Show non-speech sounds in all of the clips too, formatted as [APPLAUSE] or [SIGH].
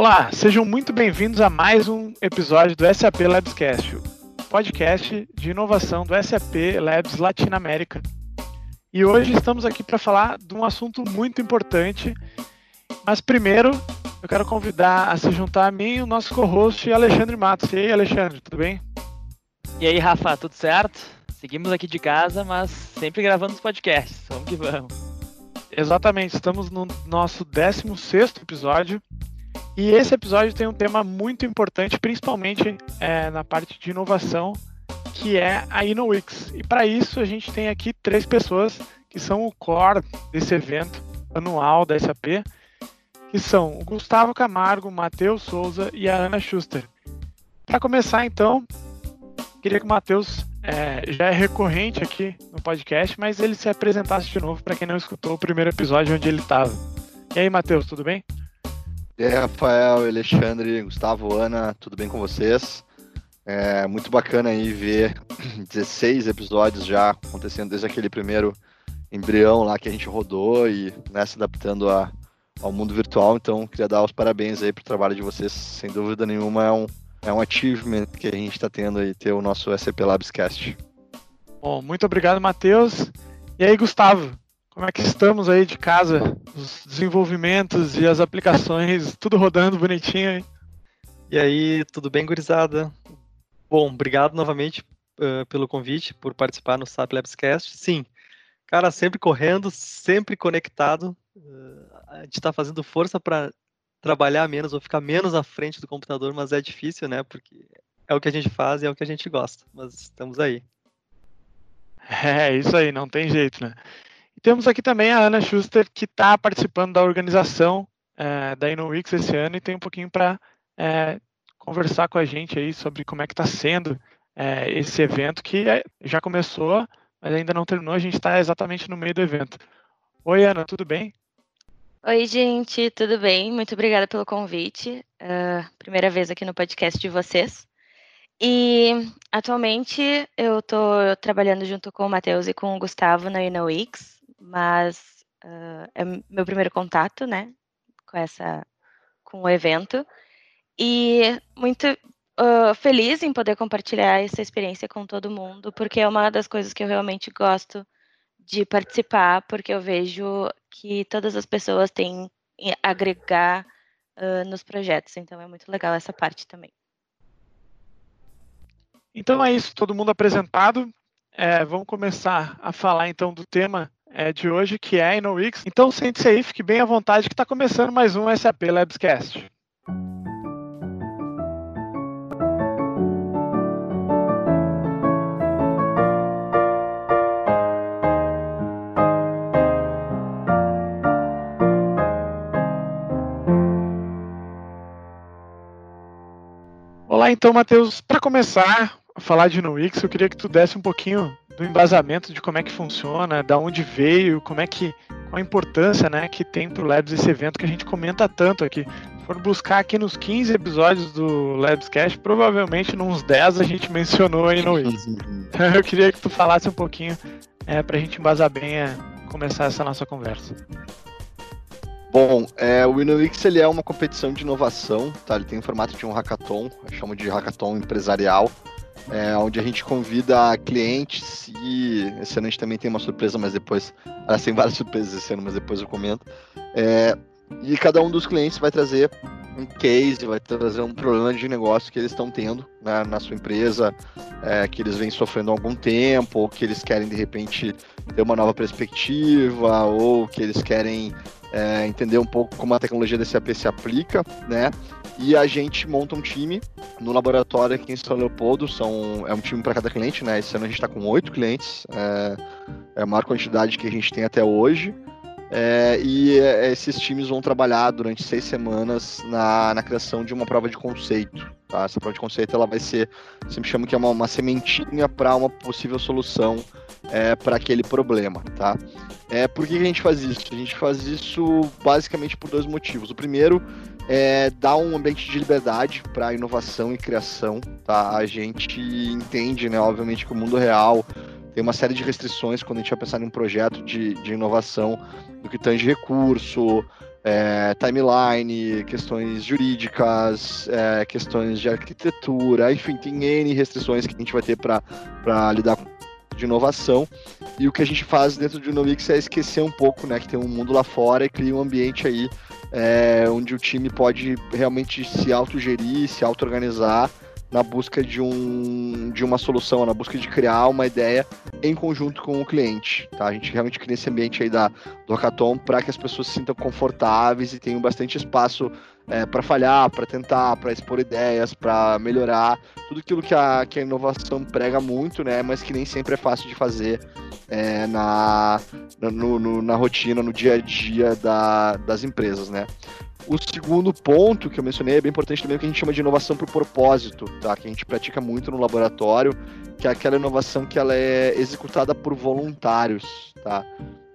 Olá, sejam muito bem-vindos a mais um episódio do SAP Labscast, podcast de inovação do SAP Labs Latinoamérica. E hoje estamos aqui para falar de um assunto muito importante. Mas primeiro, eu quero convidar a se juntar a mim o nosso co-host Alexandre Matos. E aí, Alexandre, tudo bem? E aí, Rafa, tudo certo? Seguimos aqui de casa, mas sempre gravando os podcasts. Vamos que vamos. Exatamente, estamos no nosso 16 episódio e esse episódio tem um tema muito importante, principalmente é, na parte de inovação, que é a InnoWix. E para isso a gente tem aqui três pessoas que são o core desse evento anual da SAP, que são o Gustavo Camargo, o Matheus Souza e a Ana Schuster. Para começar então, queria que o Matheus é, já é recorrente aqui no podcast, mas ele se apresentasse de novo para quem não escutou o primeiro episódio onde ele estava. E aí, Matheus, tudo bem? E aí, Rafael, Alexandre, Gustavo, Ana, tudo bem com vocês? É muito bacana aí ver [CLEARS THROAT] 16 episódios já acontecendo desde aquele primeiro embrião lá que a gente rodou e né, se adaptando a, ao mundo virtual. Então, queria dar os parabéns aí pro trabalho de vocês. Sem dúvida nenhuma, é um, é um achievement que a gente está tendo aí, ter o nosso SAP Labscast. Bom, muito obrigado, Matheus. E aí, Gustavo, como é que estamos aí de casa? Os desenvolvimentos e as aplicações, tudo rodando bonitinho, hein? E aí, tudo bem, gurizada? Bom, obrigado novamente uh, pelo convite, por participar no SAP Labscast. Sim, cara, sempre correndo, sempre conectado. Uh, a gente está fazendo força para trabalhar menos ou ficar menos à frente do computador, mas é difícil, né? Porque é o que a gente faz e é o que a gente gosta. Mas estamos aí. [LAUGHS] É, isso aí, não tem jeito, né? Temos aqui também a Ana Schuster, que está participando da organização é, da InnoWix esse ano e tem um pouquinho para é, conversar com a gente aí sobre como é que está sendo é, esse evento, que é, já começou, mas ainda não terminou, a gente está exatamente no meio do evento. Oi, Ana, tudo bem? Oi, gente, tudo bem? Muito obrigada pelo convite. Uh, primeira vez aqui no podcast de vocês. E atualmente eu estou trabalhando junto com o Matheus e com o Gustavo na InnoWix mas uh, é meu primeiro contato, né, com essa, com o evento e muito uh, feliz em poder compartilhar essa experiência com todo mundo, porque é uma das coisas que eu realmente gosto de participar, porque eu vejo que todas as pessoas têm agregar uh, nos projetos, então é muito legal essa parte também. Então é isso, todo mundo apresentado. É, vamos começar a falar então do tema é, de hoje, que é a InnoWix. Então sente-se aí, fique bem à vontade que está começando mais um SAP Labscast. Olá, então, Matheus. Para começar a falar de InnoWix, eu queria que tu desse um pouquinho do embasamento de como é que funciona, da onde veio, como é que qual a importância, né, que tem para o Labs esse evento que a gente comenta tanto aqui. Se for buscar aqui nos 15 episódios do Labscast, provavelmente nos 10 a gente mencionou aí no [LAUGHS] eu queria que tu falasse um pouquinho é, para a gente embasar bem a começar essa nossa conversa. Bom, é, o InnoWix ele é uma competição de inovação, tá? Ele tem o formato de um hackathon, eu chamo de hackathon empresarial é, onde a gente convida clientes e esse ano a gente também tem uma surpresa, mas depois. Elas tem várias surpresas esse ano, mas depois eu comento. É, e cada um dos clientes vai trazer um case, vai trazer um problema de negócio que eles estão tendo né, na sua empresa, é, que eles vêm sofrendo há algum tempo, ou que eles querem de repente ter uma nova perspectiva, ou que eles querem é, entender um pouco como a tecnologia da SAP se aplica, né? E a gente monta um time no laboratório aqui em São Leopoldo, são, é um time para cada cliente, né? Esse ano a gente está com oito clientes, é, é, a maior quantidade que a gente tem até hoje. É, e é, esses times vão trabalhar durante seis semanas na, na criação de uma prova de conceito. Tá? Essa prova de conceito ela vai ser, sempre chamo que é uma, uma sementinha para uma possível solução é, para aquele problema. Tá? É, por que a gente faz isso? A gente faz isso basicamente por dois motivos. O primeiro é dar um ambiente de liberdade para inovação e criação. Tá? A gente entende, né, obviamente, que o mundo real tem uma série de restrições quando a gente vai pensar em um projeto de, de inovação do que tange recurso, é, timeline, questões jurídicas, é, questões de arquitetura, enfim, tem N restrições que a gente vai ter para lidar com de inovação. E o que a gente faz dentro de Unomix é esquecer um pouco, né, que tem um mundo lá fora e cria um ambiente aí é, onde o time pode realmente se autogerir, se auto-organizar na busca de, um, de uma solução, na busca de criar uma ideia em conjunto com o cliente. Tá? A gente realmente cria esse ambiente aí da, do hackathon para que as pessoas se sintam confortáveis e tenham bastante espaço é, para falhar, para tentar, para expor ideias, para melhorar, tudo aquilo que a, que a inovação prega muito, né, mas que nem sempre é fácil de fazer é, na, no, no, na rotina, no dia a dia da, das empresas, né. O segundo ponto que eu mencionei é bem importante também, o que a gente chama de inovação por propósito, tá? Que a gente pratica muito no laboratório, que é aquela inovação que ela é executada por voluntários, tá?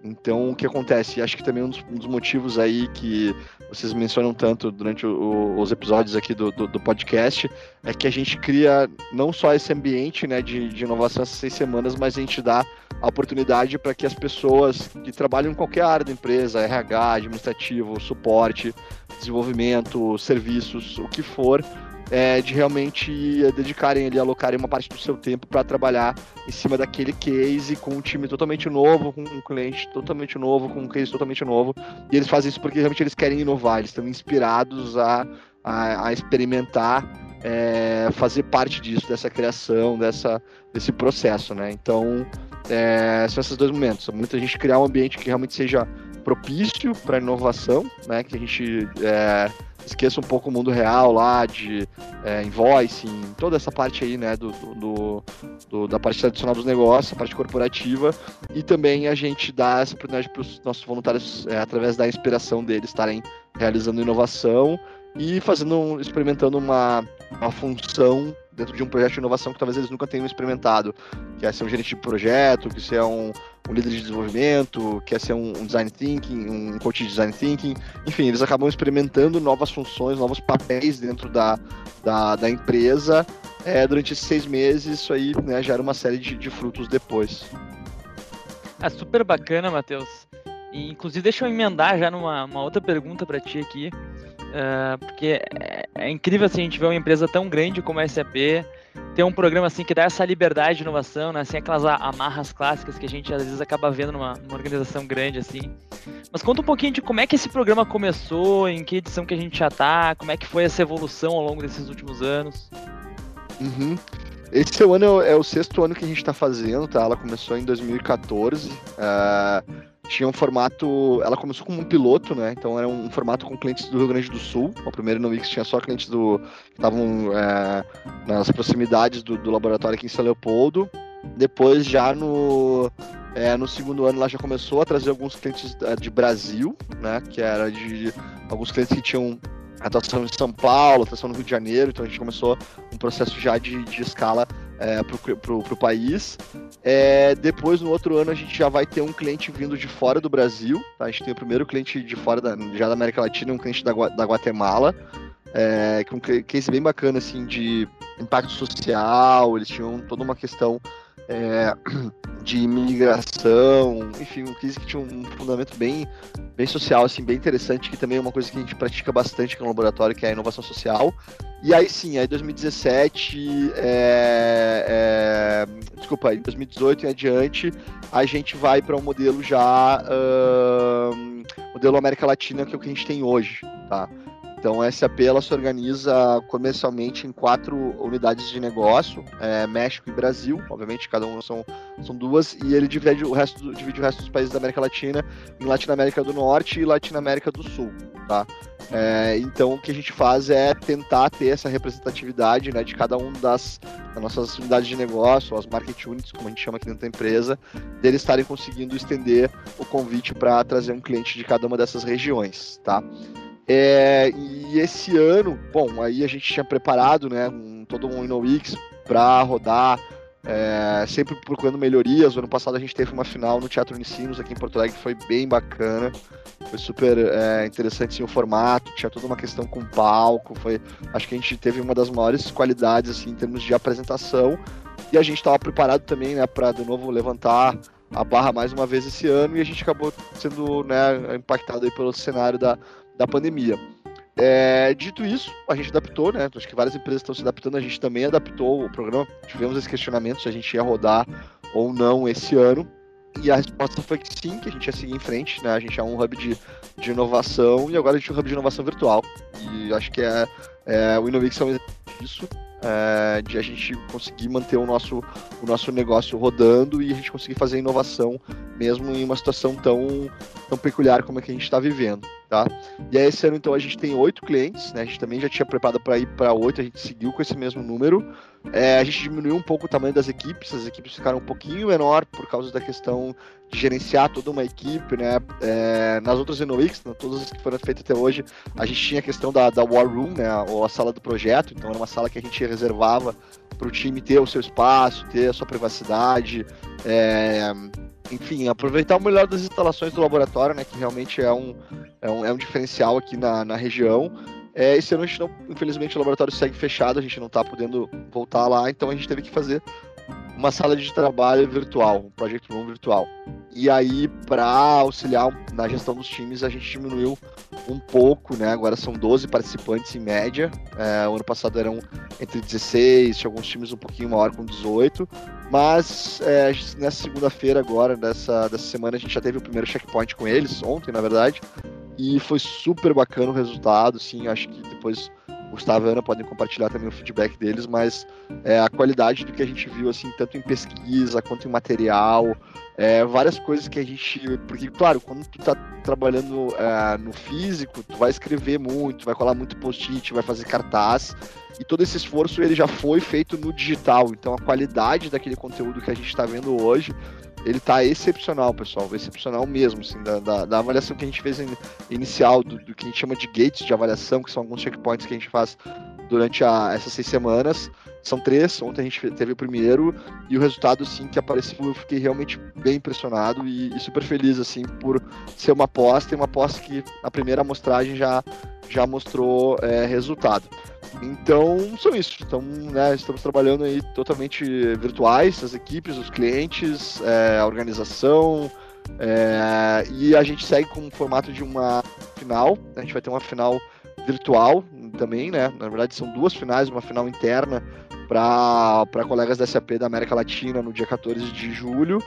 Então, o que acontece? Acho que também um dos, um dos motivos aí que vocês mencionam tanto durante o, os episódios aqui do, do, do, podcast é que a gente cria não só esse ambiente né, de, de inovação essas seis semanas, mas a gente dá a oportunidade para que as pessoas que trabalham em qualquer área da empresa, RH, administrativo, suporte, desenvolvimento, serviços, o que for, é, de realmente dedicarem ali, alocarem uma parte do seu tempo para trabalhar em cima daquele case com um time totalmente novo, com um cliente totalmente novo, com um case totalmente novo. E eles fazem isso porque realmente eles querem inovar, eles estão inspirados a, a, a experimentar, é, fazer parte disso, dessa criação, dessa, desse processo, né? Então, é, são esses dois momentos. Muita gente criar um ambiente que realmente seja propício para inovação, né? Que a gente é, esqueça um pouco o mundo real lá de é, invoicing, toda essa parte aí, né, do, do, do, da parte tradicional dos negócios, a parte corporativa, e também a gente dá essa oportunidade para os nossos voluntários, é, através da inspiração deles, estarem realizando inovação e fazendo, experimentando uma, uma função dentro de um projeto de inovação que talvez eles nunca tenham experimentado, que é ser um gerente de projeto, que ser um, um líder de desenvolvimento, que é ser um, um, design thinking, um coach de design thinking, enfim, eles acabam experimentando novas funções, novos papéis dentro da, da, da empresa é, durante esses seis meses, isso aí né, gera uma série de, de frutos depois. É super bacana, Matheus. E, inclusive, deixa eu emendar já numa outra pergunta para ti aqui. Uh, porque é, é, incrível assim, a gente ver uma empresa tão grande como a SAP ter um programa assim que dá essa liberdade de inovação, né? Assim, aquelas amarras clássicas que a gente às vezes acaba vendo numa, numa, organização grande assim. Mas conta um pouquinho de como é que esse programa começou, em que edição que a gente já tá, como é que foi essa evolução ao longo desses últimos anos. Uhum. Esse é o, ano, é o sexto ano que a gente está fazendo, tá? Ela começou em 2014. Uh tinha um formato. Ela começou como um piloto, né? Então era um formato com clientes do Rio Grande do Sul. O primeiro Novix tinha só clientes do que estavam é, nas proximidades do, do, laboratório aqui em São Leopoldo. Depois, já no, é, no segundo ano, ela já começou a trazer alguns clientes é, de Brasil, né? Que era de alguns clientes que tinham atuação em São Paulo, atuação no Rio de Janeiro. Então a gente começou um processo já de, de escala é, para o país. É, depois, no outro ano, a gente já vai ter um cliente vindo de fora do Brasil. Tá? A gente tem o primeiro cliente de fora da, já da América Latina, um cliente da, da Guatemala. É, com um case bem bacana assim de impacto social, eles tinham toda uma questão é, de imigração, enfim, um case que tinha um fundamento bem, bem social, assim, bem interessante, que também é uma coisa que a gente pratica bastante no laboratório, que é a inovação social. E aí sim, aí 2017, é, é, desculpa, em 2018 e adiante, a gente vai para um modelo já, modelo América Latina, que é o que a gente tem hoje, tá? Então, a SAP ela se organiza comercialmente em quatro unidades de negócio, é, México e Brasil, obviamente cada uma são, são duas, e ele divide o, resto, divide o resto dos países da América Latina em Latinoamérica do Norte e Latinoamérica do Sul, tá? É, então, o que a gente faz é tentar ter essa representatividade né, de cada uma das, das nossas unidades de negócio, as market units, como a gente chama aqui dentro da empresa, deles estarem conseguindo estender o convite para trazer um cliente de cada uma dessas regiões, tá? É, e esse ano, bom, aí a gente tinha preparado, né, um, todo um InnoWix para rodar, é, sempre procurando melhorias. O ano passado a gente teve uma final no Teatro Unicinos aqui em Porto Alegre, que foi bem bacana, foi super é, interessante assim, o formato, tinha toda uma questão com palco, foi, acho que a gente teve uma das maiores qualidades assim, em termos de apresentação, e a gente estava preparado também né, para de novo levantar a barra mais uma vez esse ano e a gente acabou sendo né, impactado aí pelo cenário da, da pandemia. É, dito isso, a gente adaptou, né? Acho que várias empresas estão se adaptando, a gente também adaptou o programa. Tivemos esse questionamento se a gente ia rodar ou não esse ano. E a resposta foi que sim, que a gente ia seguir em frente, né? A gente é um hub de, de inovação e agora a gente é um hub de inovação virtual. E acho que é, é o Innovix é um disso é, de a gente conseguir manter o nosso, o nosso negócio rodando e a gente conseguir fazer inovação mesmo em uma situação tão, tão peculiar como a que a gente está vivendo. Tá? E aí, esse ano, então, a gente tem oito clientes, né? A gente também já tinha preparado para ir para oito, a gente seguiu com esse mesmo número. É, a gente diminuiu um pouco o tamanho das equipes, as equipes ficaram um pouquinho menor por causa da questão de gerenciar toda uma equipe, né? É, nas outras InnoX, né, todas as que foram feitas até hoje, a gente tinha a questão da, da War Room, né? Ou a sala do projeto, então era uma sala que a gente reservava para o time ter o seu espaço, ter a sua privacidade, é, enfim, aproveitar o melhor das instalações do laboratório, né? Que realmente é um, é um, é um diferencial aqui na, na região. É, esse ano a gente não, infelizmente o laboratório segue fechado, a gente não está podendo voltar lá, então a gente teve que fazer uma sala de trabalho virtual, um Project Room virtual. E aí, para auxiliar na gestão dos times, a gente diminuiu um pouco, né? Agora são 12 participantes em média. É, o ano passado eram entre 16, tinha alguns times um pouquinho maior com 18. Mas é, nessa segunda-feira agora, dessa, dessa semana, a gente já teve o primeiro checkpoint com eles, ontem, na verdade. E foi super bacana o resultado, sim. Acho que depois Gustavo e Ana podem compartilhar também o feedback deles, mas é, a qualidade do que a gente viu, assim, tanto em pesquisa quanto em material, é, várias coisas que a gente. Porque, claro, quando tu tá trabalhando é, no físico, tu vai escrever muito, vai colar muito post-it, vai fazer cartaz, e todo esse esforço ele já foi feito no digital. Então a qualidade daquele conteúdo que a gente está vendo hoje ele tá excepcional, pessoal, excepcional mesmo, assim, da, da, da avaliação que a gente fez in, inicial, do, do, que a gente chama de gates de avaliação, que são alguns checkpoints que a gente faz durante a, essas seis semanas. São três, ontem a gente teve o primeiro, e o resultado, sim, que apareceu, eu fiquei realmente bem impressionado e, e super feliz, assim, por ser uma aposta, e uma aposta que a primeira amostragem já, já mostrou é, resultado. Então, são isso. Então, né, estamos trabalhando aí totalmente virtuais, as equipes, os clientes, é, a organização, é, e a gente segue com o formato de uma final. A gente vai ter uma final virtual também, né? Na verdade, são duas finais, uma final interna para colegas da SAP da América Latina no dia 14 de julho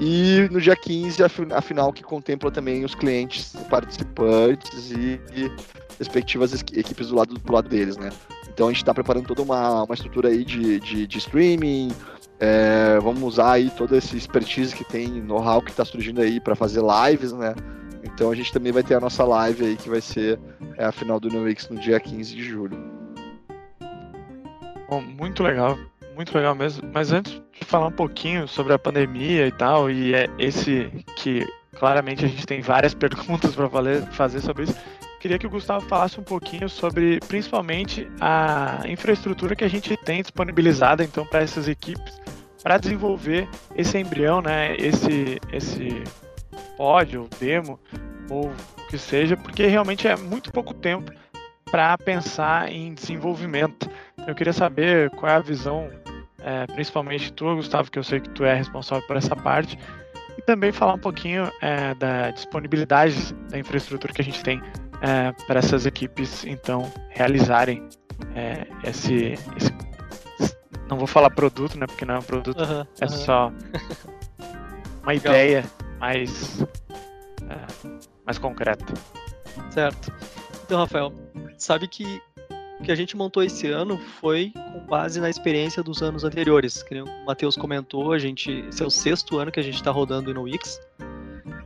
e no dia 15 a, final que contempla também os clientes participantes e, e respectivas equipes do lado, do lado deles, né? Então a gente está preparando toda uma, uma estrutura aí de, de, de streaming, é, vamos usar aí toda essa expertise que tem, know-how que está surgindo aí para fazer lives, né? Então a gente também vai ter a nossa live aí que vai ser é, a final do NewX no dia 15 de julho. Bom, muito legal, muito legal mesmo. Mas antes de falar um pouquinho sobre a pandemia e tal, e é esse que claramente a gente tem várias [LAUGHS] perguntas para fazer sobre isso, queria que o Gustavo falasse um pouquinho sobre, principalmente, a infraestrutura que a gente tem disponibilizada então para essas equipes para desenvolver esse embrião, né? Esse esse pod demo ou o que seja, porque realmente é muito pouco tempo para pensar em desenvolvimento. Eu queria saber qual é a visão, é, principalmente tua, Gustavo, que eu sei que tu é responsável por essa parte, e também falar um pouquinho é, da disponibilidade da infraestrutura que a gente tem é, para essas equipes então realizarem é, esse, esse, não vou falar produto, né? Porque não é um produto, uhum, é uhum. só [LAUGHS] uma ideia mais é, mais concreta. Certo. Então, Rafael, sabe que o que a gente montou esse ano foi com base na experiência dos anos anteriores. Que o Matheus comentou, a gente, esse é o sexto ano que a gente está rodando no Wix.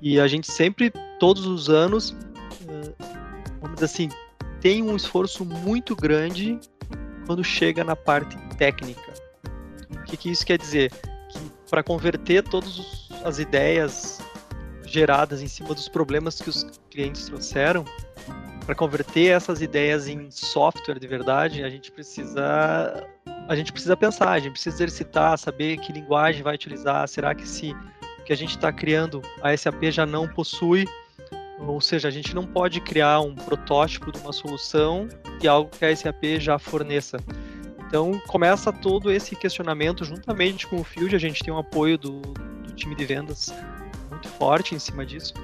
E a gente sempre, todos os anos, vamos dizer assim, tem um esforço muito grande quando chega na parte técnica. O que, que isso quer dizer? Que para converter todas as ideias geradas em cima dos problemas que os clientes trouxeram, para converter essas ideias em software de verdade, a gente precisa a gente precisa pensar, a gente precisa exercitar, saber que linguagem vai utilizar, será que se que a gente está criando a SAP já não possui ou seja, a gente não pode criar um protótipo de uma solução e algo que a SAP já forneça. Então começa todo esse questionamento juntamente com o Field, a gente tem um apoio do, do time de vendas muito forte em cima disso,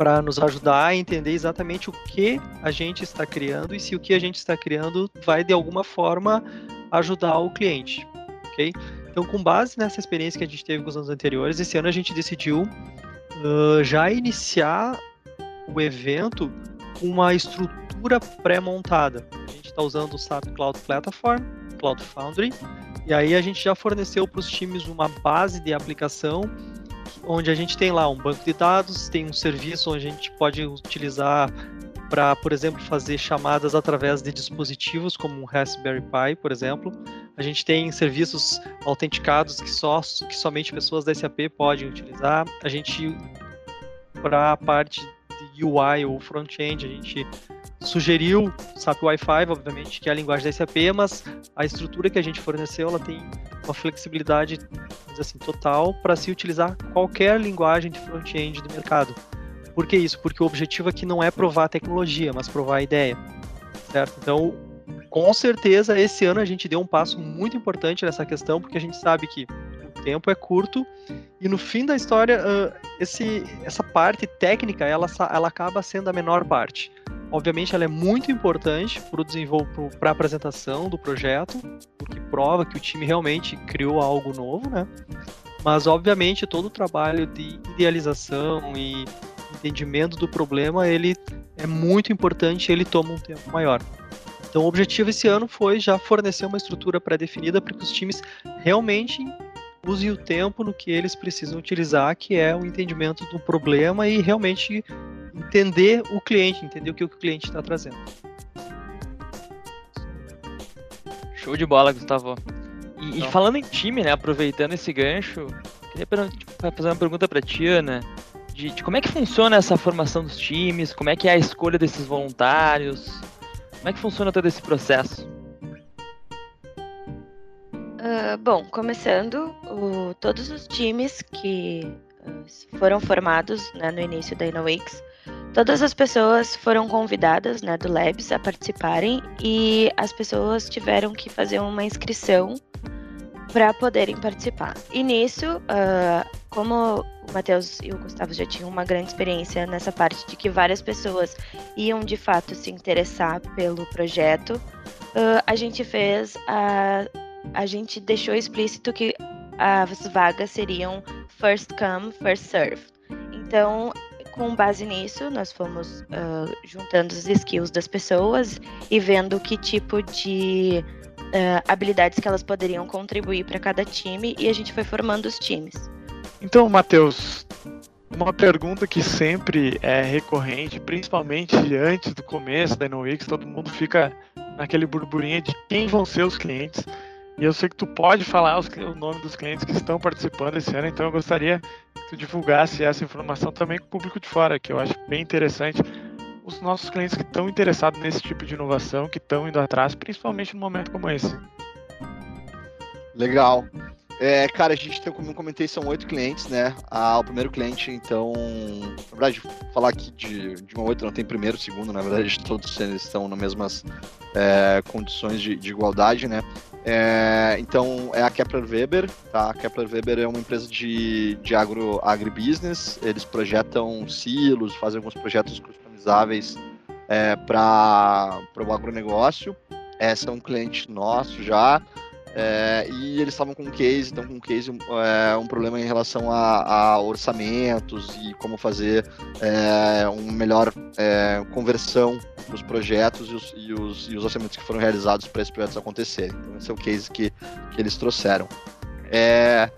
para nos ajudar a entender exatamente o que a gente está criando e se o que a gente está criando vai de alguma forma ajudar o cliente, ok? Então, com base nessa experiência que a gente teve com os anos anteriores, esse ano a gente decidiu uh, já iniciar o evento com uma estrutura pré-montada. A gente está usando o SAP Cloud Platform, Cloud Foundry, e aí a gente já forneceu para os times uma base de aplicação onde a gente tem lá um banco de dados, tem um serviço onde a gente pode utilizar para, por exemplo, fazer chamadas através de dispositivos como um Raspberry Pi, por exemplo. A gente tem serviços autenticados que só que somente pessoas da SAP podem utilizar. A gente para a parte de UI ou front-end, a gente sugeriu SAP Wi-Fi, obviamente, que é a linguagem da SAP, mas a estrutura que a gente forneceu, ela tem uma flexibilidade assim, total para se utilizar qualquer linguagem de front-end do mercado. Por que isso? Porque o objetivo aqui não é provar a tecnologia, mas provar a ideia. Certo? Então, com certeza, esse ano a gente deu um passo muito importante nessa questão, porque a gente sabe que tempo é curto e no fim da história, esse, essa parte técnica, ela, ela acaba sendo a menor parte. Obviamente, ela é muito importante para a apresentação do projeto, porque prova que o time realmente criou algo novo, né? Mas, obviamente, todo o trabalho de idealização e entendimento do problema, ele é muito importante, ele toma um tempo maior. Então, o objetivo esse ano foi já fornecer uma estrutura pré-definida para que os times realmente usem o tempo no que eles precisam utilizar, que é o entendimento do problema e realmente entender o cliente, entender o que o cliente está trazendo. Show de bola, Gustavo. E, então. e, falando em time, né, aproveitando esse gancho, queria fazer uma pergunta para ti, Ana, de, de, como é que funciona essa formação dos times, como é que é a escolha desses voluntários, como é que funciona todo esse processo? Uh, bom, começando, o, todos os times que uh, foram formados né, no início da InnoWix Todas as pessoas foram convidadas né, do Labs a participarem e as pessoas tiveram que fazer uma inscrição para poderem participar. E nisso, uh, como o Matheus e o Gustavo já tinham uma grande experiência nessa parte de que várias pessoas iam de fato se interessar pelo projeto, uh, a gente fez a, a gente deixou explícito que as vagas seriam first come, first serve. Então, com base nisso, nós fomos uh, juntando os skills das pessoas e vendo que tipo de uh, habilidades que elas poderiam contribuir para cada time e a gente foi formando os times. Então, Matheus, uma pergunta que sempre é recorrente, principalmente antes do começo da InnoWix, todo mundo fica naquele burburinho de quem vão ser os clientes. E eu sei que tu pode falar os, o nome dos clientes que estão participando esse ano, então eu gostaria que tu divulgasse essa informação também com o público de fora, que eu acho bem interessante. Os nossos clientes que estão interessados nesse tipo de inovação, que estão indo atrás, principalmente num momento como esse. Legal. É, cara, a gente tem, como eu comentei, são oito clientes, né? Ah, o primeiro cliente, então, na verdade, falar aqui de, de uma oito não tem primeiro, segundo, na verdade, todos eles estão nas mesmas é, condições de, de, igualdade, né? É, então, é a Kepler Weber, tá? A Kepler Weber é uma empresa de, de agro, agribusiness, eles projetam silos, fazem alguns projetos customizáveis é, para o agronegócio. É, são um cliente nosso já. É, e eles estavam com um case, então com um case, é, um problema em relação a, a orçamentos e como fazer é, uma melhor é, conversão dos projetos e os, e, os, e os, orçamentos que foram realizados para esses projetos acontecerem. Então esse é o case que, que eles trouxeram. É,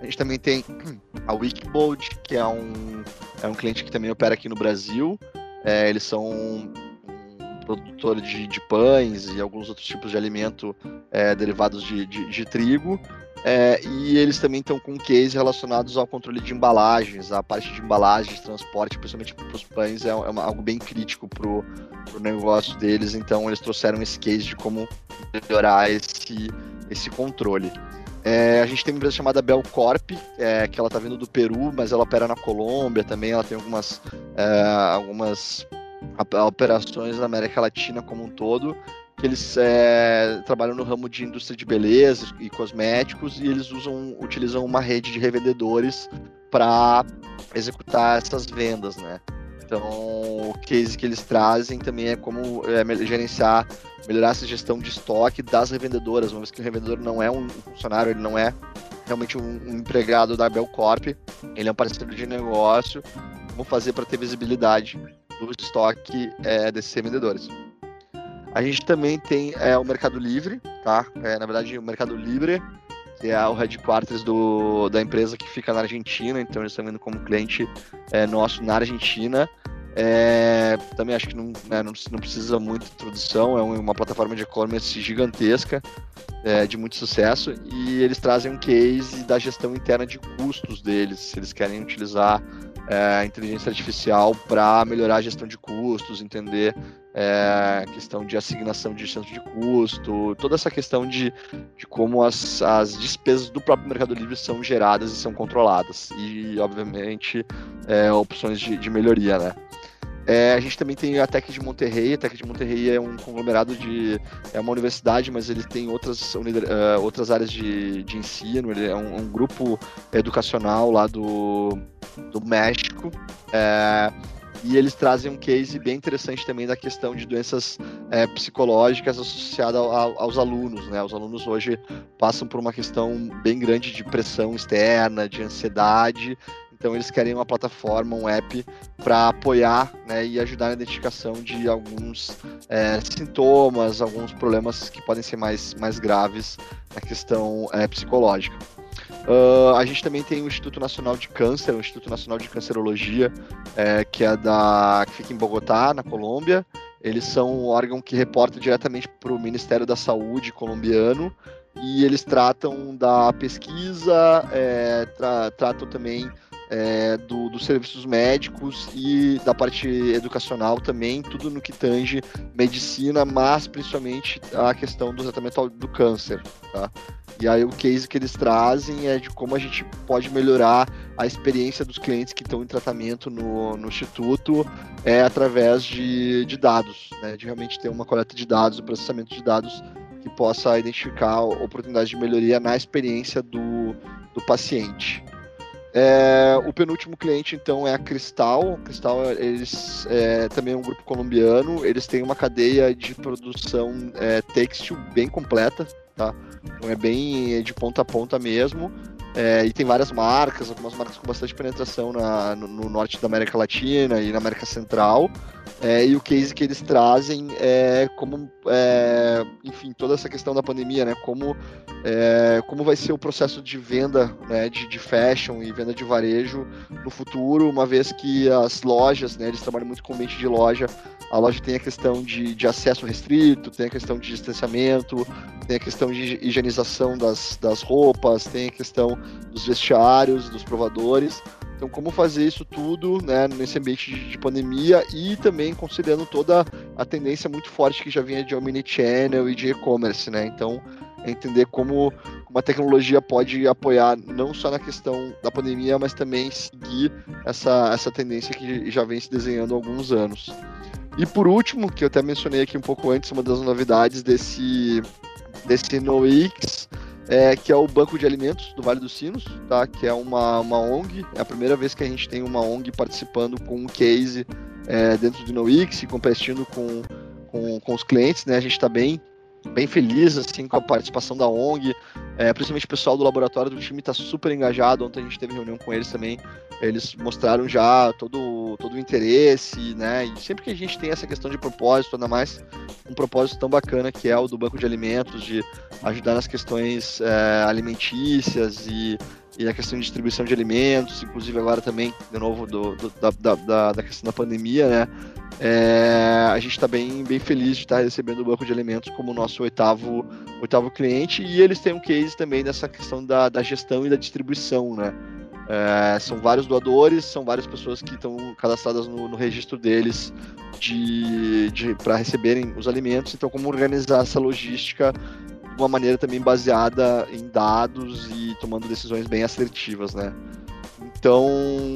a gente também tem [CLEARS THROAT] a Wikibold, que é um, é um cliente que também opera aqui no Brasil. É, eles são produtor de, de, pães e alguns outros tipos de alimento é, derivados de, de, de trigo. É, e eles também estão com case relacionados ao controle de embalagens, a parte de embalagens, transporte, principalmente para os pães, é, é uma, algo bem crítico para o negócio deles. Então, eles trouxeram esse case de como melhorar esse, esse controle. É, a gente tem uma empresa chamada Belcorp, é, que ela está vindo do Peru, mas ela opera na Colômbia também. Ela tem algumas, é, algumas operações na América Latina como um todo, que eles é, trabalham no ramo de indústria de beleza e cosméticos e eles usam, utilizam uma rede de revendedores para executar essas vendas, né? Então, o case que eles trazem também é como é, gerenciar, melhorar essa gestão de estoque das revendedoras, uma vez que o revendedor não é um funcionário, ele não é realmente um, um empregado da Belcorp, ele é um parceiro de negócio. Como fazer para ter visibilidade do estoque é, desses revendedores? A gente também tem é, o Mercado Livre, tá? É, na verdade, o Mercado Livre, que é o headquarters do, da empresa que fica na Argentina, então eles estão vindo como cliente é, nosso na Argentina. É, também acho que não, né, não, não, precisa muito de introdução, é uma plataforma de e-commerce gigantesca, é, de muito sucesso, e eles trazem um case da gestão interna de custos deles, se eles querem utilizar é, inteligência artificial para melhorar a gestão de custos, entender é, questão de assignação de centro de custo, toda essa questão de, de como as, as despesas do próprio Mercado Livre são geradas e são controladas. E, obviamente, é, opções de, de melhoria, né? É, a gente também tem a Tec de Monterrey. A Tec de Monterrey é um conglomerado de. É uma universidade, mas ele tem outras, uh, outras áreas de, de ensino. Ele é um, um grupo educacional lá do, do México. É, e eles trazem um case bem interessante também da questão de doenças é, psicológicas associadas ao, aos alunos. Né? Os alunos hoje passam por uma questão bem grande de pressão externa, de ansiedade. Então eles querem uma plataforma, um app para apoiar né, e ajudar na identificação de alguns é, sintomas, alguns problemas que podem ser mais, mais graves na questão é, psicológica. Uh, a gente também tem o Instituto Nacional de Câncer, o Instituto Nacional de Cancerologia, é, que é da que fica em Bogotá, na Colômbia. Eles são um órgão que reporta diretamente para o Ministério da Saúde colombiano e eles tratam da pesquisa, é, tra tratam também é, do, dos serviços médicos e da parte educacional também, tudo no que tange medicina, mas principalmente a questão do tratamento do câncer. Tá? E aí o case que eles trazem é de como a gente pode melhorar a experiência dos clientes que estão em tratamento no, no Instituto é, através de, de dados, né? de realmente ter uma coleta de dados, um processamento de dados que possa identificar oportunidades de melhoria na experiência do, do paciente. É, o penúltimo cliente, então, é a Cristal. Cristal, eles é, também é um grupo colombiano. Eles têm uma cadeia de produção é, têxtil bem completa, tá? Então é bem é de ponta a ponta mesmo. É, e tem várias marcas, algumas marcas com bastante penetração na, no, no, norte da América Latina e na América Central. É, e o case que eles trazem é como, é, enfim, toda essa questão da pandemia, né? Como, é, como vai ser o processo de venda né, de, de fashion e venda de varejo no futuro, uma vez que as lojas, né? Eles trabalham muito com mente de loja. A loja tem a questão de, de acesso restrito, tem a questão de distanciamento, tem a questão de higienização das, das roupas, tem a questão dos vestiários, dos provadores. Então, como fazer isso tudo né, nesse ambiente de, de, pandemia e também considerando toda a tendência muito forte que já vinha de omnichannel e de e-commerce, né? Então, entender como, como a tecnologia pode apoiar não só na questão da pandemia, mas também seguir essa, essa tendência que já vem se desenhando há alguns anos. E por último, que eu até mencionei aqui um pouco antes, uma das novidades desse, desse NoX é, que é o Banco de Alimentos do Vale dos Sinos, tá? que é uma, uma ONG. É a primeira vez que a gente tem uma ONG participando com um case é, dentro do NoX, competindo com, com, com os clientes. Né? A gente está bem bem feliz assim com a participação da ONG, é, principalmente o pessoal do laboratório do time está super engajado. Ontem a gente teve reunião com eles também. Eles mostraram já todo, todo o interesse, né? E sempre que a gente tem essa questão de propósito, ainda mais um propósito tão bacana que é o do banco de alimentos, de ajudar nas questões é, alimentícias e, e a questão de distribuição de alimentos, inclusive agora também, de novo, do, do da, da, da questão da pandemia, né? É, a gente está bem, bem feliz de estar recebendo o Banco de Alimentos como nosso oitavo, oitavo cliente e eles têm um case também dessa questão da, da gestão e da distribuição, né? É, são vários doadores, são várias pessoas que estão cadastradas no, no registro deles de, de para receberem os alimentos. Então, como organizar essa logística de uma maneira também baseada em dados e tomando decisões bem assertivas, né? Então,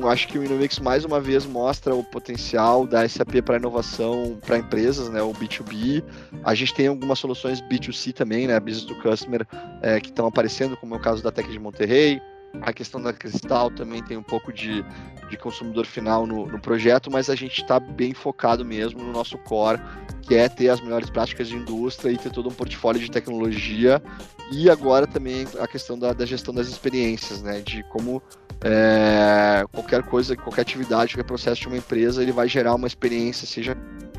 acho que o Inomix mais uma vez mostra o potencial da SAP para inovação para empresas, né, o B2B. A gente tem algumas soluções B2C também, né, business to customer, é, que estão aparecendo, como é o caso da Tech de Monterrey. A questão da Cristal também tem um pouco de, de consumidor final no, no projeto, mas a gente está bem focado mesmo no nosso core, que é ter as melhores práticas de indústria e ter todo um portfólio de tecnologia. E agora também a questão da, da gestão das experiências, né, de como é, qualquer coisa, qualquer atividade, qualquer processo de uma empresa, ele vai gerar uma experiência, seja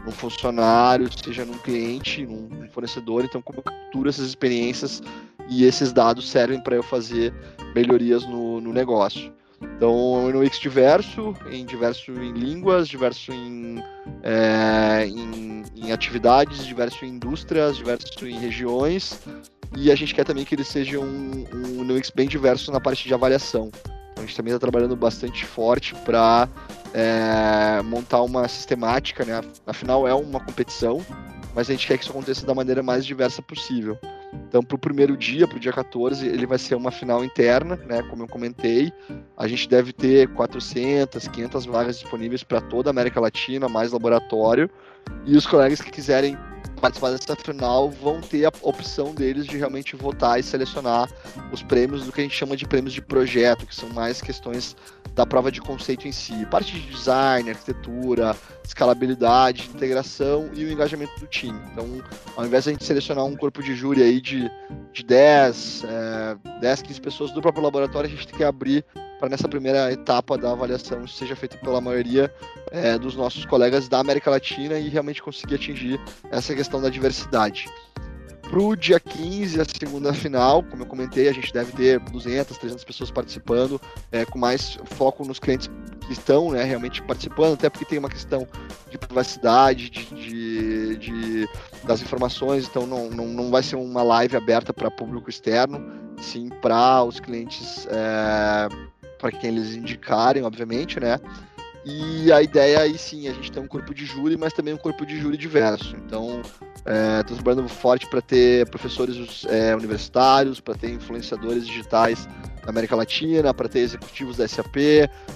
num funcionário, seja num cliente, num fornecedor. Então, como eu capturo essas experiências e esses dados servem para eu fazer melhorias no, no negócio. Então, no X diverso, em diverso em línguas, diverso em, é, em, em, atividades, diverso em indústrias, diverso em regiões. E a gente quer também que ele seja um, um UX bem diverso na parte de avaliação. Então, a gente também está trabalhando bastante forte para é, montar uma sistemática, né? Afinal, é uma competição, mas a gente quer que isso aconteça da maneira mais diversa possível. Então, para o primeiro dia, para o dia 14, ele vai ser uma final interna, né? Como eu comentei, a gente deve ter 400, 500 vagas disponíveis para toda a América Latina, mais laboratório. E os colegas que quiserem participar dessa final vão ter a opção deles de realmente votar e selecionar os prêmios do que a gente chama de prêmios de projeto, que são mais questões da prova de conceito em si, parte de design, arquitetura, escalabilidade, integração e o engajamento do time. Então, ao invés de a gente selecionar um corpo de júri aí de, de 10, é, 10, 15 pessoas do próprio laboratório, a gente tem que abrir para nessa primeira etapa da avaliação seja feita pela maioria é, dos nossos colegas da América Latina e realmente conseguir atingir essa questão da diversidade. Para o dia 15, a segunda final, como eu comentei, a gente deve ter 200, 300 pessoas participando, é, com mais foco nos clientes que estão né, realmente participando, até porque tem uma questão de privacidade, de, de, de das informações, então não, não, não vai ser uma live aberta para público externo, sim para os clientes, é, para quem eles indicarem, obviamente, né? E a ideia aí sim, a gente tem um corpo de júri, mas também um corpo de júri diverso. Então, é, trabalhando forte para ter professores é, universitários, para ter influenciadores digitais na América Latina, para ter executivos da SAP,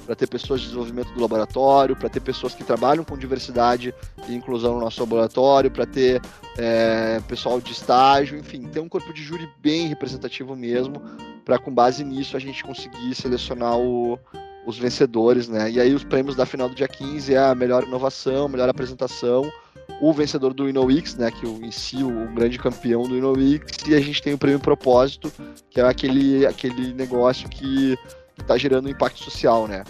para ter pessoas de desenvolvimento do laboratório, para ter pessoas que trabalham com diversidade e inclusão no nosso laboratório, para ter é, pessoal de estágio, enfim, ter um corpo de júri bem representativo mesmo, para com base nisso a gente conseguir selecionar o, os vencedores, né? E aí os prêmios da final do dia 15 é a melhor inovação, melhor apresentação, o vencedor do InnoX, né, que em si o grande campeão do InnoX, e a gente tem o prêmio propósito, que é aquele, aquele negócio que está gerando impacto social, né.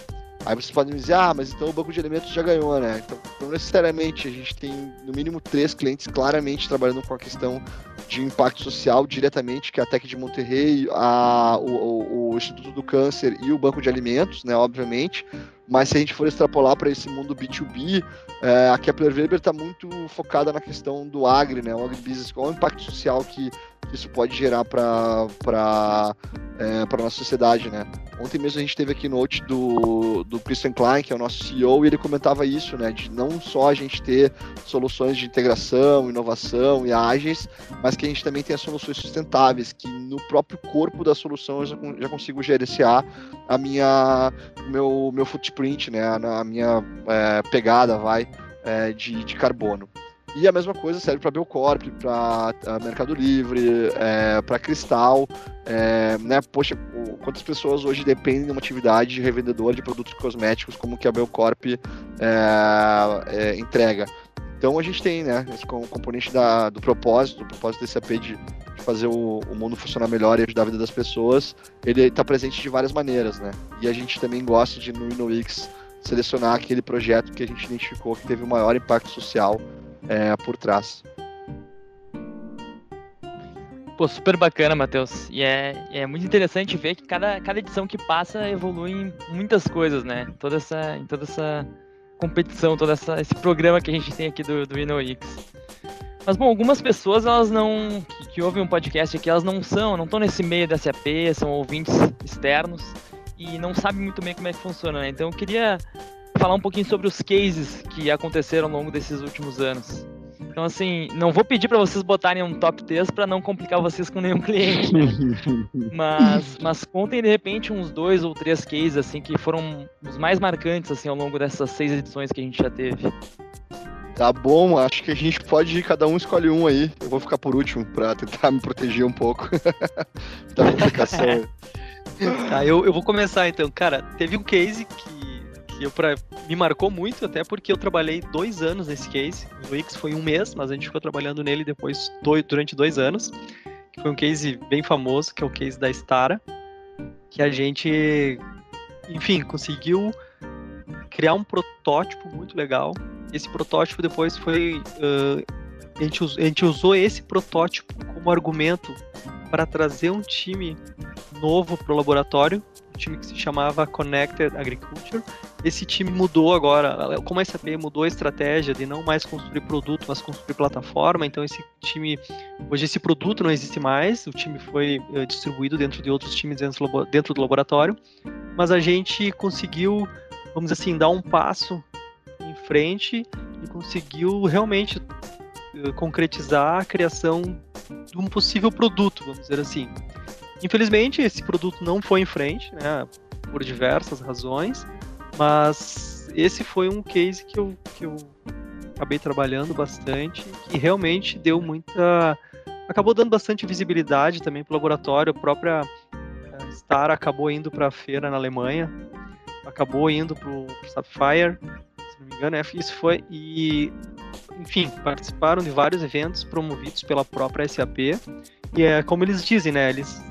Aí vocês podem dizer, ah, mas então o banco de alimentos já ganhou, né? Então, não necessariamente, a gente tem no mínimo três clientes claramente trabalhando com a questão de impacto social diretamente, que é a Tech de Monterrey, a, o, o, Instituto do Câncer e o Banco de Alimentos, né, obviamente. Mas se a gente for extrapolar para esse mundo B2B, é, a Kepler Weber está muito focada na questão do agri, né, o agribusiness, qual é o impacto social que isso pode gerar para é, a nossa sociedade, né. Ontem mesmo a gente teve aqui no note do, do Christian Klein, que é o nosso CEO, e ele comentava isso, né, de não só a gente ter soluções de integração, inovação e ágeis, mas que a gente também tenha soluções sustentáveis, que no próprio corpo da solução eu já, já consigo gerenciar a minha, meu, meu footprint, né, a, minha é, pegada, vai, é, de, de carbono. E a mesma coisa serve para Belcorp, para Mercado Livre, é, para Cristal, é, né? Poxa, quantas pessoas hoje dependem de uma atividade de revendedor de produtos cosméticos como que a Belcorp é, entrega? Então a gente tem, né, esse componente da, do propósito, o propósito desse AP de, de fazer o, o, mundo funcionar melhor e ajudar a vida das pessoas, ele está presente de várias maneiras, né? E a gente também gosta de no InnoX selecionar aquele projeto que a gente identificou que teve o maior impacto social é, por trás. Pô, super bacana, Matheus. E é, é muito interessante ver que cada, cada edição que passa evolui em muitas coisas, né? Toda essa, em toda essa competição, todo essa, esse programa que a gente tem aqui do, do InnoX. Mas, bom, algumas pessoas, elas não. Que, que, ouvem um podcast aqui, elas não são, não estão nesse meio da SAP, são ouvintes externos e não sabem muito bem como é que funciona, né? Então eu queria falar um pouquinho sobre os cases que aconteceram ao longo desses últimos anos. Então, assim, não vou pedir para vocês botarem um top 3 para não complicar vocês com nenhum cliente, né? [LAUGHS] mas, mas contem de repente uns dois ou três cases, assim, que foram os mais marcantes, assim, ao longo dessas seis edições que a gente já teve. Tá bom, acho que a gente pode ir, cada um escolhe um aí. Eu vou ficar por último para tentar me proteger um pouco [LAUGHS] da complicação. [LAUGHS] tá, eu, eu vou começar então. Cara, teve um case que eu pra, me marcou muito, até porque eu trabalhei dois anos nesse case. O Wix foi um mês, mas a gente ficou trabalhando nele depois dois, durante dois anos. Que foi um case bem famoso, que é o case da Stara, que a gente, enfim, conseguiu criar um protótipo muito legal. Esse protótipo depois foi. Uh, a, gente, a gente usou esse protótipo como argumento para trazer um time novo para o laboratório um time que se chamava Connected Agriculture. Esse time mudou agora, como a SAP mudou a estratégia de não mais construir produto, mas construir plataforma, então esse time, hoje esse produto não existe mais, o time foi uh, distribuído dentro de outros times dentro, do laboratório, mas a gente conseguiu, vamos dizer assim, dar um passo em frente e conseguiu realmente uh, concretizar a criação de um possível produto, vamos dizer assim. Infelizmente, esse produto não foi em frente, né, por diversas razões, mas esse foi um case que eu, que eu acabei trabalhando bastante, que realmente deu muita. acabou dando bastante visibilidade também para o laboratório. A própria eh, Star acabou indo para a feira na Alemanha, acabou indo para o Sapphire, se não me engano, é, isso foi. E, enfim, participaram de vários eventos promovidos pela própria SAP. E é como eles dizem, né? Eles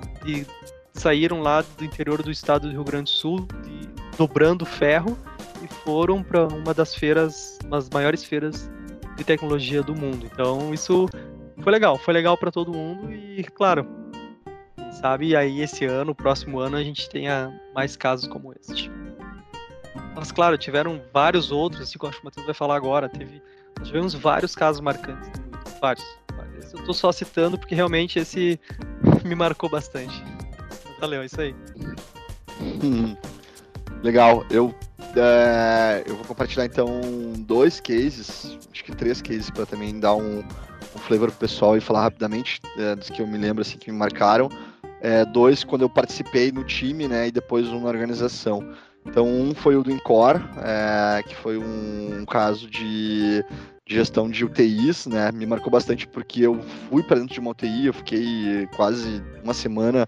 saíram lá do interior do estado do Rio Grande do Sul, de, dobrando ferro, e foram para uma das feiras, das maiores feiras de tecnologia do mundo. Então isso foi legal, foi legal para todo mundo e, claro, sabe, aí esse ano, próximo ano, a gente tenha mais casos como este. Mas, claro, tiveram vários outros, assim, que o Matheus vai falar agora, teve, tivemos vários casos marcantes, vários. Eu tô só citando porque realmente esse [LAUGHS] me marcou bastante. Valeu, é isso aí. Hum, legal, eu, é, eu vou compartilhar então dois cases, acho que três cases para também dar um, um flavor pro pessoal e falar rapidamente é, dos que eu me lembro assim que me marcaram. É, dois quando eu participei no time, né, e depois um na organização. Então um foi o do Incor, é, que foi um, um caso de de gestão de UTIs, né? Me marcou bastante porque eu fui para dentro de uma UTI, eu fiquei quase uma semana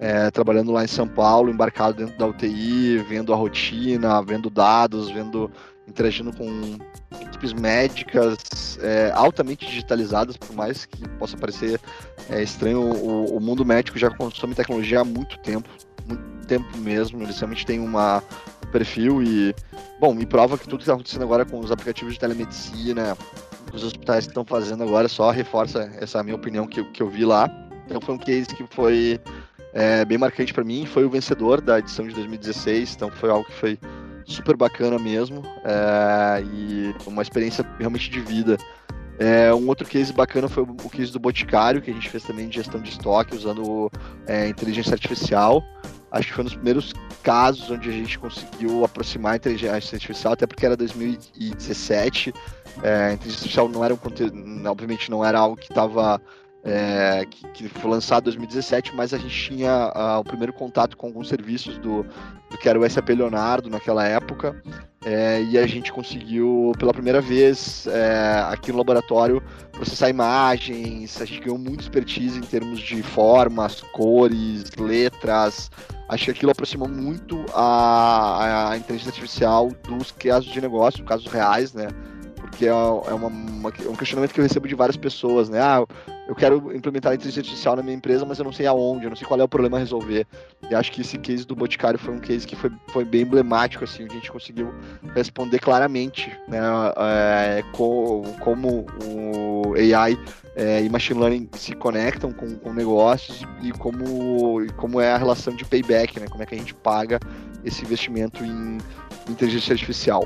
é, trabalhando lá em São Paulo, embarcado dentro da UTI, vendo a rotina, vendo dados, vendo interagindo com equipes médicas é, altamente digitalizadas, por mais que possa parecer é, estranho, o, o, mundo médico já consome tecnologia há muito tempo, muito tempo mesmo. Eles realmente têm uma, perfil e, bom, me prova que tudo que está acontecendo agora com os aplicativos de telemedicina, os hospitais que estão fazendo agora, só reforça essa minha opinião que, que eu vi lá. Então foi um case que foi é, bem marcante para mim, foi o vencedor da edição de 2016, então foi algo que foi super bacana mesmo é, e uma experiência realmente de vida. É, um outro case bacana foi o case do Boticário, que a gente fez também de gestão de estoque usando é, inteligência artificial acho que foi um dos primeiros casos onde a gente conseguiu aproximar a inteligência artificial, até porque era 2017. É, a inteligência artificial não era um conteúdo, obviamente não era algo que estava é, que, que, foi lançado em 2017, mas a gente tinha uh, o primeiro contato com alguns serviços do, do que era o SAP Leonardo naquela época, é, e a gente conseguiu pela primeira vez é, aqui no laboratório processar imagens, a gente ganhou muito expertise em termos de formas, cores, letras, acho que aquilo aproximou muito a, a inteligência artificial dos casos de negócio, casos reais, né? Porque é, é uma, uma, é um questionamento que eu recebo de várias pessoas, né? Ah, eu quero implementar a inteligência artificial na minha empresa, mas eu não sei aonde, eu não sei qual é o problema a resolver. E acho que esse case do Boticário foi um case que foi, foi bem emblemático, assim, a gente conseguiu responder claramente, né, é, co, como o AI é, e machine learning se conectam com, com negócios e como, como é a relação de payback, né, como é que a gente paga esse investimento em inteligência artificial.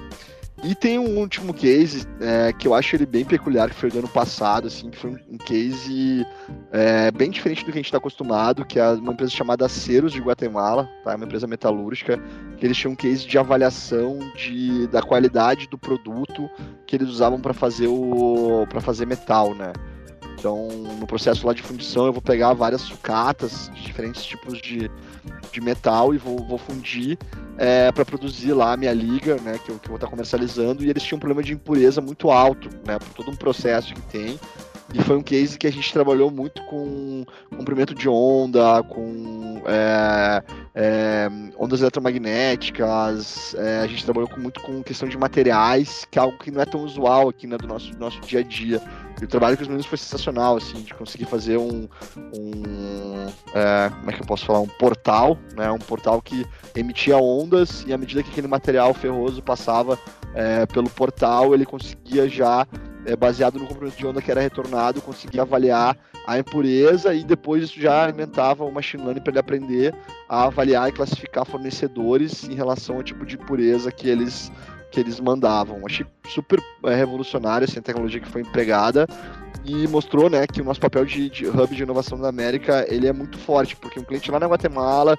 E tem um último case é, que eu acho ele bem peculiar, que foi do ano passado, assim, que foi um case é, bem diferente do que a gente está acostumado, que é uma empresa chamada Ceros de Guatemala, tá? uma empresa metalúrgica, que eles tinham um case de avaliação de, da qualidade do produto que eles usavam para fazer o para fazer metal, né? Então, no processo lá de fundição, eu vou pegar várias sucatas de diferentes tipos de, de metal e vou, vou fundir é, para produzir lá a minha liga, né, que eu, que eu vou estar comercializando. E eles tinham um problema de impureza muito alto, né, por todo um processo que tem. E foi um case que a gente trabalhou muito com comprimento de onda, com é, é, ondas eletromagnéticas. É, a gente trabalhou com, muito com questão de materiais, que é algo que não é tão usual aqui né, do nosso, nosso dia a dia. E o trabalho com os meninos foi sensacional, assim, de conseguir fazer um, um é, como é que eu posso falar, um portal, né, um portal que emitia ondas e à medida que aquele material ferroso passava é, pelo portal, ele conseguia já é, baseado no comprimento de onda que era retornado, conseguia avaliar a impureza e depois isso já alimentava o machine learning para ele aprender a avaliar e classificar fornecedores em relação ao tipo de impureza que eles que eles mandavam. Achei super é, revolucionário essa tecnologia que foi empregada e mostrou né, que o nosso papel de, de, hub de inovação da América ele é muito forte, porque um cliente lá na Guatemala,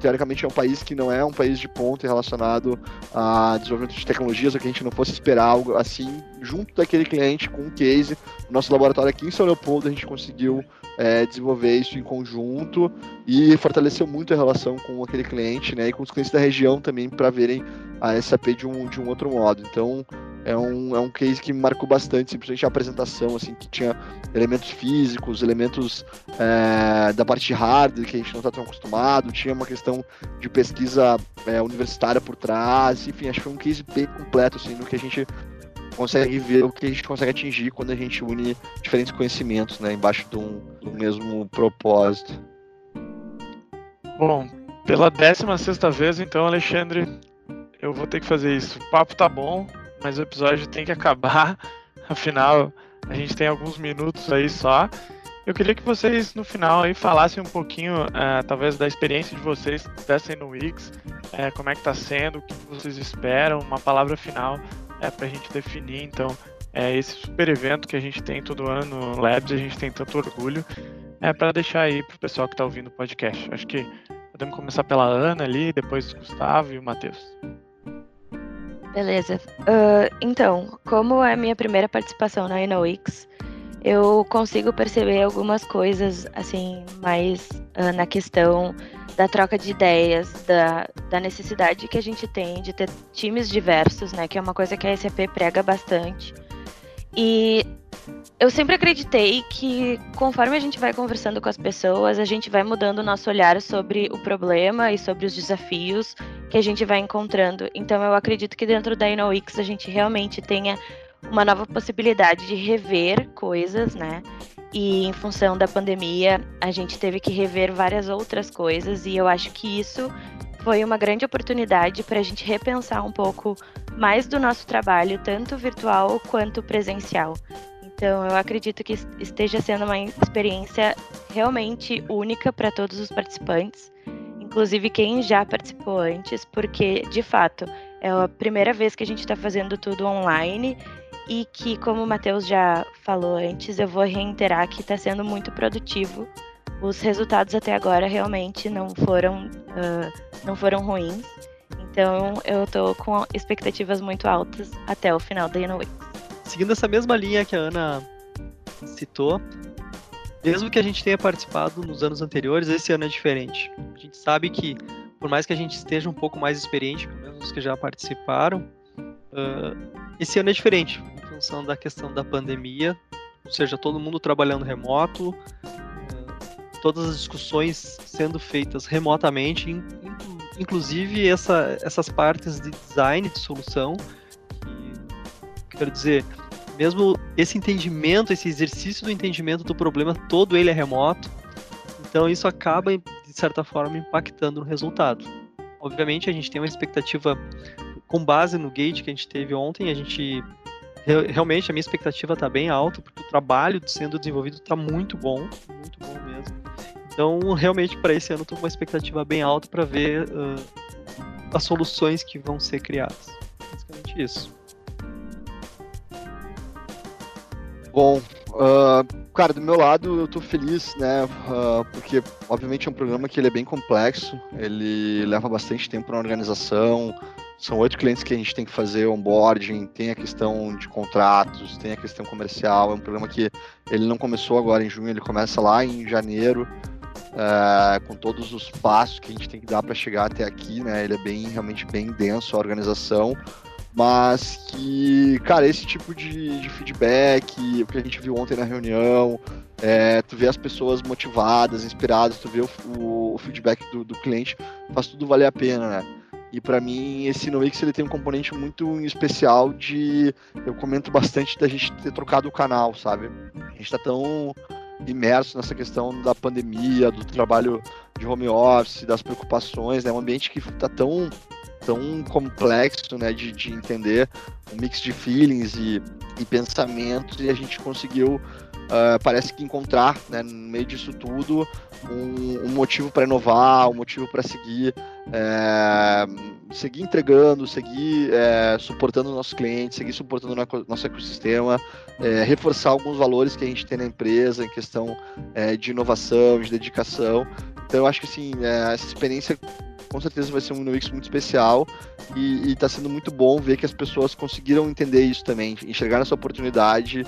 teoricamente é um país que não é um país de ponta relacionado a desenvolvimento de tecnologias, ou que a gente não fosse esperar algo assim, junto daquele cliente com um case, no nosso laboratório aqui em São Leopoldo a gente conseguiu é, desenvolver isso em conjunto e fortaleceu muito a relação com aquele cliente né, e com os clientes da região também para verem a SAP de um, de um outro modo. Então, é um, é um case que me marcou bastante, simplesmente a apresentação, assim, que tinha elementos físicos, elementos é, da parte hardware que a gente não está tão acostumado, tinha uma questão de pesquisa é, universitária por trás, enfim, acho que foi um case bem completo, assim, no que a gente consegue ver o que a gente consegue atingir quando a gente une diferentes conhecimentos, né, embaixo de um, do mesmo propósito. Bom, pela 16 sexta vez, então, Alexandre, eu vou ter que fazer isso. O papo tá bom, mas o episódio tem que acabar. [LAUGHS] Afinal, a gente tem alguns minutos aí só. Eu queria que vocês no final aí falassem um pouquinho, uh, talvez, da experiência de vocês dessem no Wix, uh, como é que está sendo, o que vocês esperam, uma palavra final uh, para a gente definir, então, é esse super evento que a gente tem todo ano no Labs, a gente tem tanto orgulho, é para deixar aí para o pessoal que está ouvindo o podcast. Acho que podemos começar pela Ana ali, depois o Gustavo e o Matheus. Beleza. Uh, então, como é minha primeira participação na InnoX, eu consigo perceber algumas coisas, assim, mais uh, na questão da troca de ideias, da, da necessidade que a gente tem de ter times diversos, né? Que é uma coisa que a SAP prega bastante. E eu sempre acreditei que conforme a gente vai conversando com as pessoas, a gente vai mudando o nosso olhar sobre o problema e sobre os desafios que a gente vai encontrando. Então eu acredito que dentro da InnoX a gente realmente tenha uma nova possibilidade de rever coisas, né? E em função da pandemia, a gente teve que rever várias outras coisas e eu acho que isso foi uma grande oportunidade para a gente repensar um pouco mais do nosso trabalho, tanto virtual quanto presencial. Então, eu acredito que esteja sendo uma experiência realmente única para todos os participantes, inclusive quem já participou antes, porque, de fato, é a primeira vez que a gente está fazendo tudo online e que, como o Matheus já falou antes, eu vou reiterar que está sendo muito produtivo. Os resultados até agora realmente não foram, uh, não foram ruins. Então, eu estou com expectativas muito altas até o final da InnoWix seguindo essa mesma linha que a Ana citou, mesmo que a gente tenha participado nos anos anteriores, esse ano é diferente. A gente sabe que, por mais que a gente esteja um pouco mais experiente, pelo menos os que já participaram, uh, esse ano é diferente, em função da questão da pandemia, ou seja, todo mundo trabalhando remoto, uh, todas as discussões sendo feitas remotamente, inclusive essa, essas partes de design de solução Quero dizer, mesmo esse entendimento, esse exercício do entendimento do problema, todo ele é remoto. Então isso acaba, de certa forma, impactando no resultado. Obviamente, a gente tem uma expectativa com base no gate que a gente teve ontem. A gente realmente a minha expectativa está bem alta porque o trabalho sendo desenvolvido está muito bom, muito bom mesmo. Então, realmente para esse ano estou com uma expectativa bem alta para ver uh, as soluções que vão ser criadas. Basicamente isso. Bom, uh, cara, do meu lado eu tô feliz, né? Uh, porque obviamente é um programa que ele é bem complexo, ele leva bastante tempo na organização. São oito clientes que a gente tem que fazer onboarding, tem a questão de contratos, tem a questão comercial. É um programa que ele não começou agora em junho, ele começa lá em janeiro, uh, com todos os passos que a gente tem que dar para chegar até aqui, né? Ele é bem, realmente bem denso a organização mas que, cara, esse tipo de, de feedback, o que a gente viu ontem na reunião, é, tu vê as pessoas motivadas, inspiradas, tu vê o, o, o feedback do, do, cliente, faz tudo valer a pena, né? E para mim, esse NoX ele tem um componente muito especial de. Eu comento bastante da gente ter trocado o canal, sabe? A gente tá tão imerso nessa questão da pandemia, do trabalho de home office, das preocupações, né? Um ambiente que tá tão tão complexo, né, de, de entender um mix de feelings e, e pensamentos e a gente conseguiu, uh, parece que encontrar, né, no meio disso tudo, um, um motivo para inovar, um motivo para seguir, é, seguir entregando, seguir é, suportando nossos clientes, seguir suportando nosso ecossistema, é, reforçar alguns valores que a gente tem na empresa em questão de inovação, de dedicação. Então eu acho que assim, essa experiência com certeza vai ser um UX muito especial e está sendo muito bom ver que as pessoas conseguiram entender isso também, enxergar essa oportunidade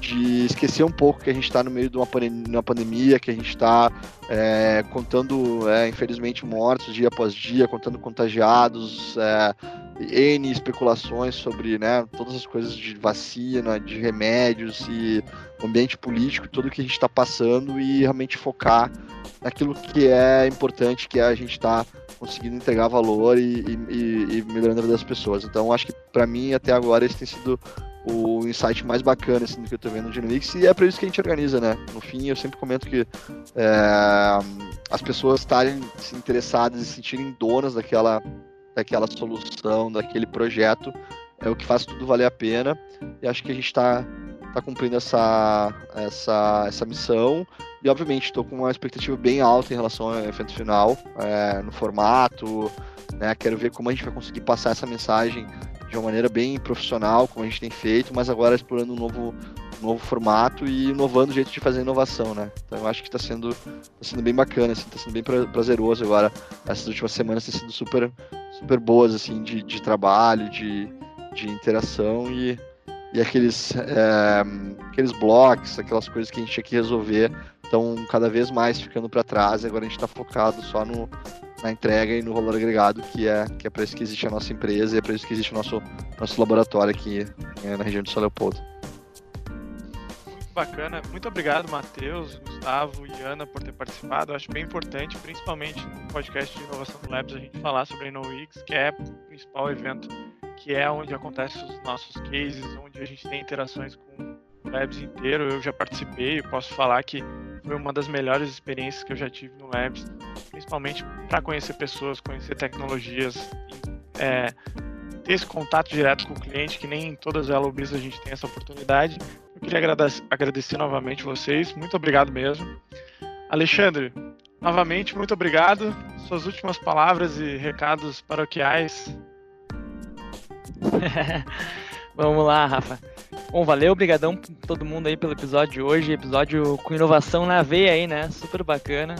de esquecer um pouco que a gente está no meio de uma, pandemia, pandemia que a gente está é, contando, é, infelizmente, mortos dia após dia, contando contagiados, é, N especulações sobre né, todas as coisas de vacina, de remédios e ambiente político, tudo que a gente está passando e realmente focar naquilo que é importante, que é a gente estar tá conseguindo entregar valor e, e, e, melhorando a vida das pessoas. Então, acho que para mim, até agora, esse tem sido o insight mais bacana assim, do que eu estou vendo no Dynamics e é para isso que a gente organiza, né? No fim, eu sempre comento que é, as pessoas estarem se interessadas e se sentirem donas daquela, daquela solução, daquele projeto, é o que faz tudo valer a pena. E acho que a gente está tá cumprindo essa, essa, essa missão. E obviamente estou com uma expectativa bem alta em relação ao evento final, é, no formato. Né, quero ver como a gente vai conseguir passar essa mensagem de uma maneira bem profissional, como a gente tem feito, mas agora explorando um novo, um novo formato e inovando o jeito de fazer inovação, né? Então eu acho que está sendo, tá sendo bem bacana, está assim, sendo bem prazeroso agora. Essas últimas semanas têm sido super, super boas, assim, de, de trabalho, de, de interação e, e aqueles, é, aqueles blocos, aquelas coisas que a gente tinha que resolver estão cada vez mais ficando para trás agora a gente está focado só no, na entrega e no valor agregado, que é, que é para isso que existe a nossa empresa e é para isso que existe o nosso, nosso laboratório aqui é, na região de São Leopoldo. Bacana. Muito obrigado, Matheus, Gustavo e Ana, por ter participado. Eu acho bem importante, principalmente no podcast de inovação do Labs, a gente falar sobre a InnoWeeks, que é o principal evento, que é onde acontecem os nossos cases, onde a gente tem interações com Labs inteiro. Eu já participei, eu posso falar que foi uma das melhores experiências que eu já tive no Labs, principalmente para conhecer pessoas, conhecer tecnologias, é, ter esse contato direto com o cliente, que nem em todas as lobbies a gente tem essa oportunidade. Eu queria agradecer, agradecer novamente vocês, muito obrigado mesmo. Alexandre, novamente, muito obrigado. Suas últimas palavras e recados paroquiais. [LAUGHS] Vamos lá, Rafa. Bom, valeu, obrigadão todo mundo aí pelo episódio de hoje, episódio com inovação na veia aí, né? Super bacana.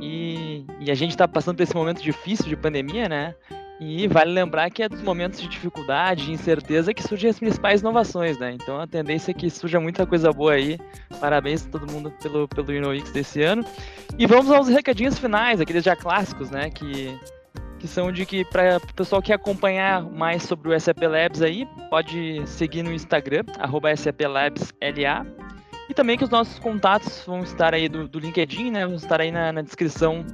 E, e a gente tá passando por esse momento difícil de pandemia, né? E vale lembrar que é dos momentos de dificuldade, de incerteza que surgem as principais inovações, né? Então a tendência é que surja muita coisa boa aí. Parabéns a todo mundo pelo, pelo InnoX desse ano. E vamos aos recadinhos finais, aqueles já clássicos, né? Que que são de que para o pessoal que acompanhar mais sobre o SAP Labs aí, pode seguir no Instagram, SAPLabsLA. E também que os nossos contatos vão estar aí do, do LinkedIn, né? Vão estar aí na, na, descrição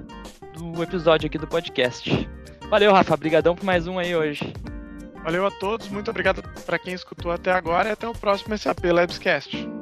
do episódio aqui do podcast. Valeu, Rafa. Obrigadão por mais um aí hoje. Valeu a todos, muito obrigado para quem escutou até agora e até o próximo SAP Labscast.